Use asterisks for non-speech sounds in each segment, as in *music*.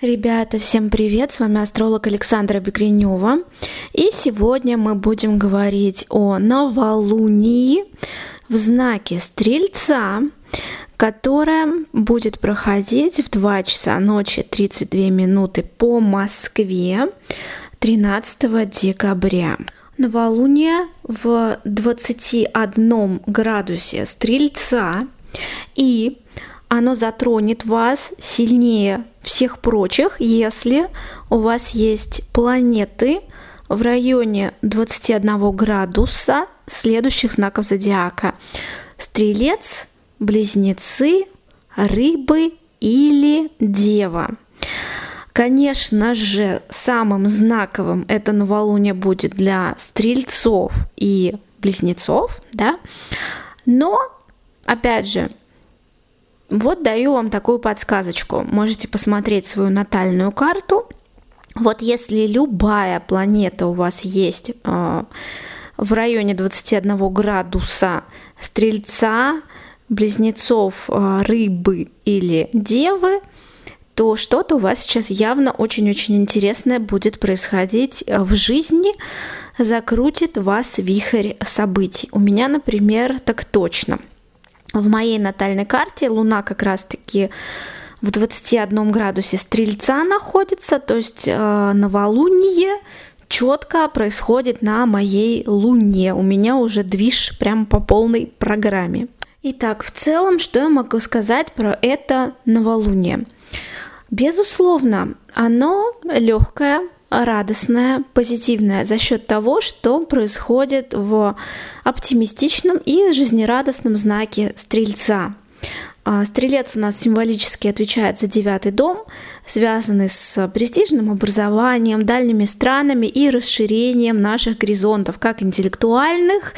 Ребята, всем привет! С вами астролог Александра Бекренева. И сегодня мы будем говорить о новолунии в знаке Стрельца, которое будет проходить в 2 часа ночи 32 минуты по Москве 13 декабря. Новолуние в 21 градусе Стрельца и оно затронет вас сильнее всех прочих, если у вас есть планеты в районе 21 градуса следующих знаков зодиака. Стрелец, близнецы, рыбы или дева. Конечно же, самым знаковым это новолуние будет для стрельцов и близнецов, да, но, опять же, вот даю вам такую подсказочку. Можете посмотреть свою натальную карту. Вот если любая планета у вас есть э, в районе 21 градуса стрельца, близнецов, э, рыбы или девы, то что-то у вас сейчас явно очень-очень интересное будет происходить э, в жизни, закрутит вас вихрь событий. У меня, например, так точно – в моей натальной карте Луна как раз-таки в 21 градусе Стрельца находится, то есть э, новолуние четко происходит на моей Луне. У меня уже движ прям по полной программе. Итак, в целом, что я могу сказать про это новолуние? Безусловно, оно легкое, радостная, позитивная за счет того, что происходит в оптимистичном и жизнерадостном знаке Стрельца. А, стрелец у нас символически отвечает за девятый дом, связанный с престижным образованием, дальними странами и расширением наших горизонтов, как интеллектуальных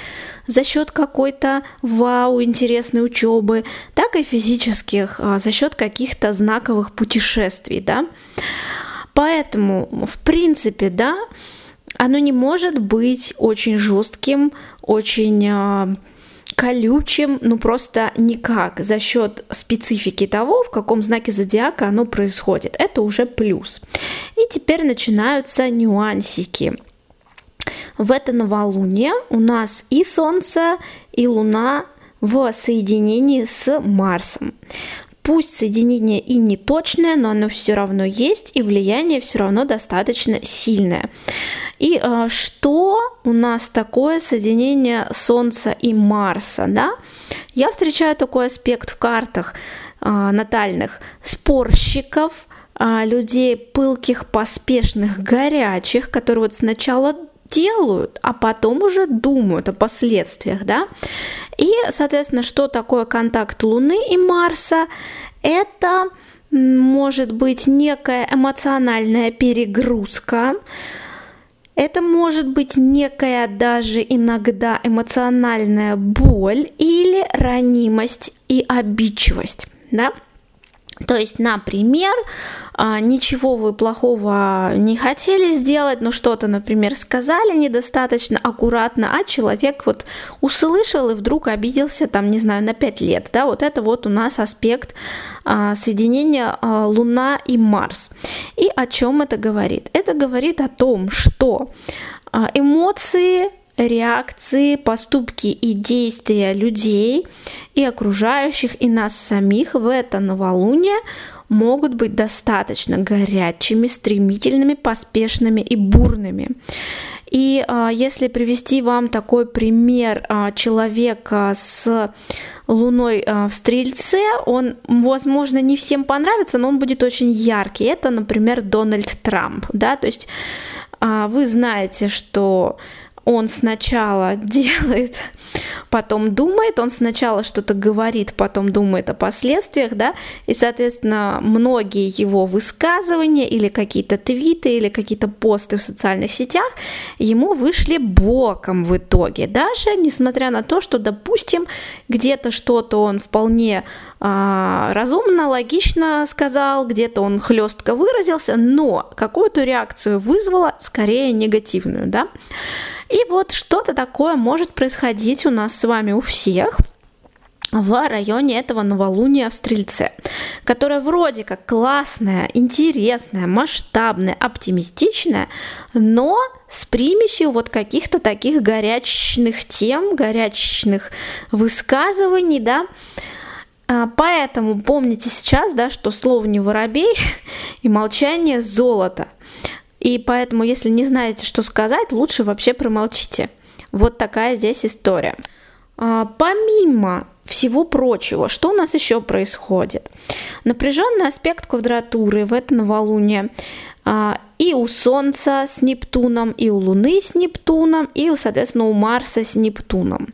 за счет какой-то вау, интересной учебы, так и физических а, за счет каких-то знаковых путешествий. Да? Поэтому, в принципе, да, оно не может быть очень жестким, очень э, колючим, ну просто никак за счет специфики того, в каком знаке зодиака оно происходит. Это уже плюс. И теперь начинаются нюансики. В это новолуние у нас и Солнце, и Луна в соединении с Марсом. Пусть соединение и не точное, но оно все равно есть, и влияние все равно достаточно сильное. И э, что у нас такое соединение Солнца и Марса, да? Я встречаю такой аспект в картах э, натальных спорщиков, э, людей пылких, поспешных, горячих, которые вот сначала делают, а потом уже думают о последствиях, да. И, соответственно, что такое контакт Луны и Марса? Это может быть некая эмоциональная перегрузка, это может быть некая даже иногда эмоциональная боль или ранимость и обидчивость, да? То есть, например, а, ничего вы плохого не хотели сделать, но что-то, например, сказали недостаточно аккуратно, а человек вот услышал и вдруг обиделся, там, не знаю, на 5 лет. Да, вот это вот у нас аспект а, соединения а, Луна и Марс. И о чем это говорит? Это говорит о том, что эмоции реакции, поступки и действия людей и окружающих, и нас самих в это новолуние могут быть достаточно горячими, стремительными, поспешными и бурными. И а, если привести вам такой пример а, человека с Луной а, в Стрельце, он, возможно, не всем понравится, но он будет очень яркий. Это, например, Дональд Трамп, да, то есть а, вы знаете, что он сначала *laughs* делает, потом думает, он сначала что-то говорит, потом думает о последствиях, да, и, соответственно, многие его высказывания или какие-то твиты или какие-то посты в социальных сетях ему вышли боком в итоге, даже несмотря на то, что, допустим, где-то что-то он вполне а, разумно, логично сказал, где-то он хлестко выразился, но какую-то реакцию вызвало, скорее негативную, да. И вот что-то такое может происходить у нас с вами у всех. в районе этого новолуния в Стрельце, которое вроде как классное, интересное, масштабное, оптимистичное, но с примесью вот каких-то таких горячных тем, горячных высказываний, да, а, Поэтому помните сейчас, да, что слово не воробей *laughs* и молчание золото. И поэтому, если не знаете, что сказать, лучше вообще промолчите. Вот такая здесь история. А, помимо всего прочего, что у нас еще происходит? Напряженный аспект квадратуры в это новолуние а, и у Солнца с Нептуном, и у Луны с Нептуном, и, соответственно, у Марса с Нептуном.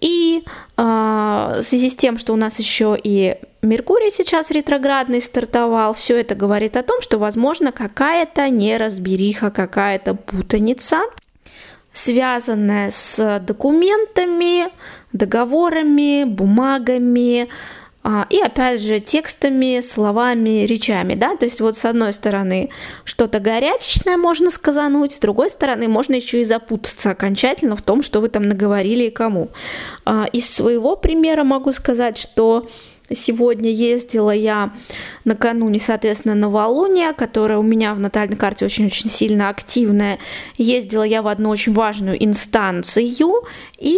И э, в связи с тем, что у нас еще и Меркурий сейчас ретроградный стартовал, все это говорит о том, что, возможно, какая-то неразбериха, какая-то путаница – связанная с документами, договорами, бумагами, и опять же текстами, словами, речами, да, то есть вот с одной стороны что-то горячечное можно сказануть, с другой стороны можно еще и запутаться окончательно в том, что вы там наговорили и кому. А, из своего примера могу сказать, что Сегодня ездила я накануне, соответственно, новолуния, которая у меня в натальной карте очень-очень сильно активная. Ездила я в одну очень важную инстанцию, и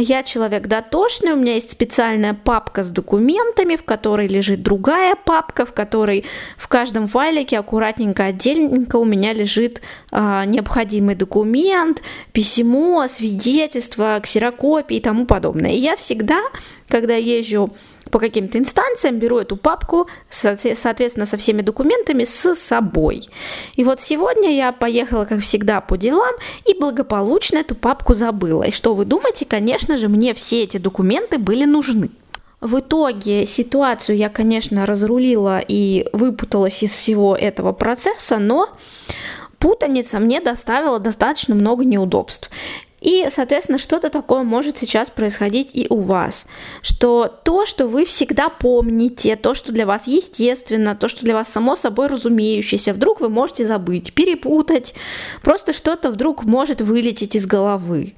я человек дотошный, у меня есть специальная папка с документами, в которой лежит другая папка, в которой в каждом файлике аккуратненько, отдельненько у меня лежит а, необходимый документ, письмо, свидетельство, ксерокопии и тому подобное. И я всегда, когда езжу по каким-то инстанциям, беру эту папку, соответственно, со всеми документами с собой. И вот сегодня я поехала, как всегда, по делам и благополучно эту папку забыла. И что вы думаете? Конечно же, мне все эти документы были нужны. В итоге ситуацию я, конечно, разрулила и выпуталась из всего этого процесса, но путаница мне доставила достаточно много неудобств. И, соответственно, что-то такое может сейчас происходить и у вас, что то, что вы всегда помните, то, что для вас естественно, то, что для вас само собой разумеющееся, вдруг вы можете забыть, перепутать, просто что-то вдруг может вылететь из головы.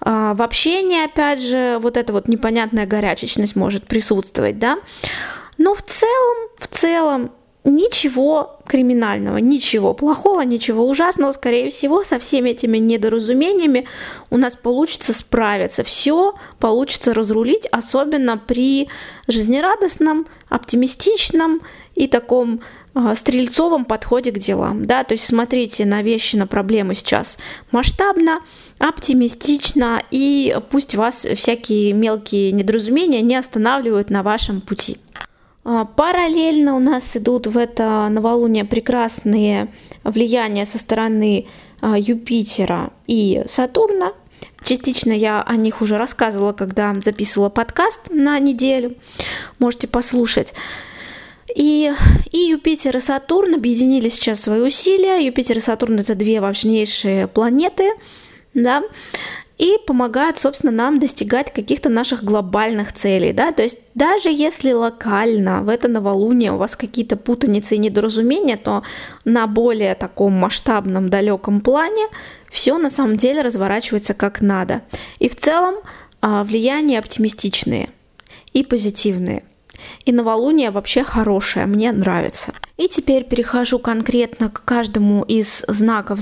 А, в общении, опять же, вот эта вот непонятная горячечность может присутствовать, да. Но в целом, в целом, ничего криминального, ничего плохого, ничего ужасного. Скорее всего, со всеми этими недоразумениями у нас получится справиться. Все получится разрулить, особенно при жизнерадостном, оптимистичном и таком э, стрельцовом подходе к делам. Да? То есть смотрите на вещи, на проблемы сейчас масштабно, оптимистично, и пусть вас всякие мелкие недоразумения не останавливают на вашем пути. А, параллельно у нас идут в это новолуние прекрасные влияния со стороны а, Юпитера и Сатурна. Частично я о них уже рассказывала, когда записывала подкаст на неделю. Можете послушать. И, и Юпитер и Сатурн объединили сейчас свои усилия. Юпитер и Сатурн это две важнейшие планеты, да, и помогают, собственно, нам достигать каких-то наших глобальных целей, да, то есть даже если локально в это новолуние у вас какие-то путаницы и недоразумения, то на более таком масштабном, далеком плане все на самом деле разворачивается как надо. И в целом а, влияния оптимистичные и позитивные. И новолуние вообще хорошее, мне нравится. И теперь перехожу конкретно к каждому из знаков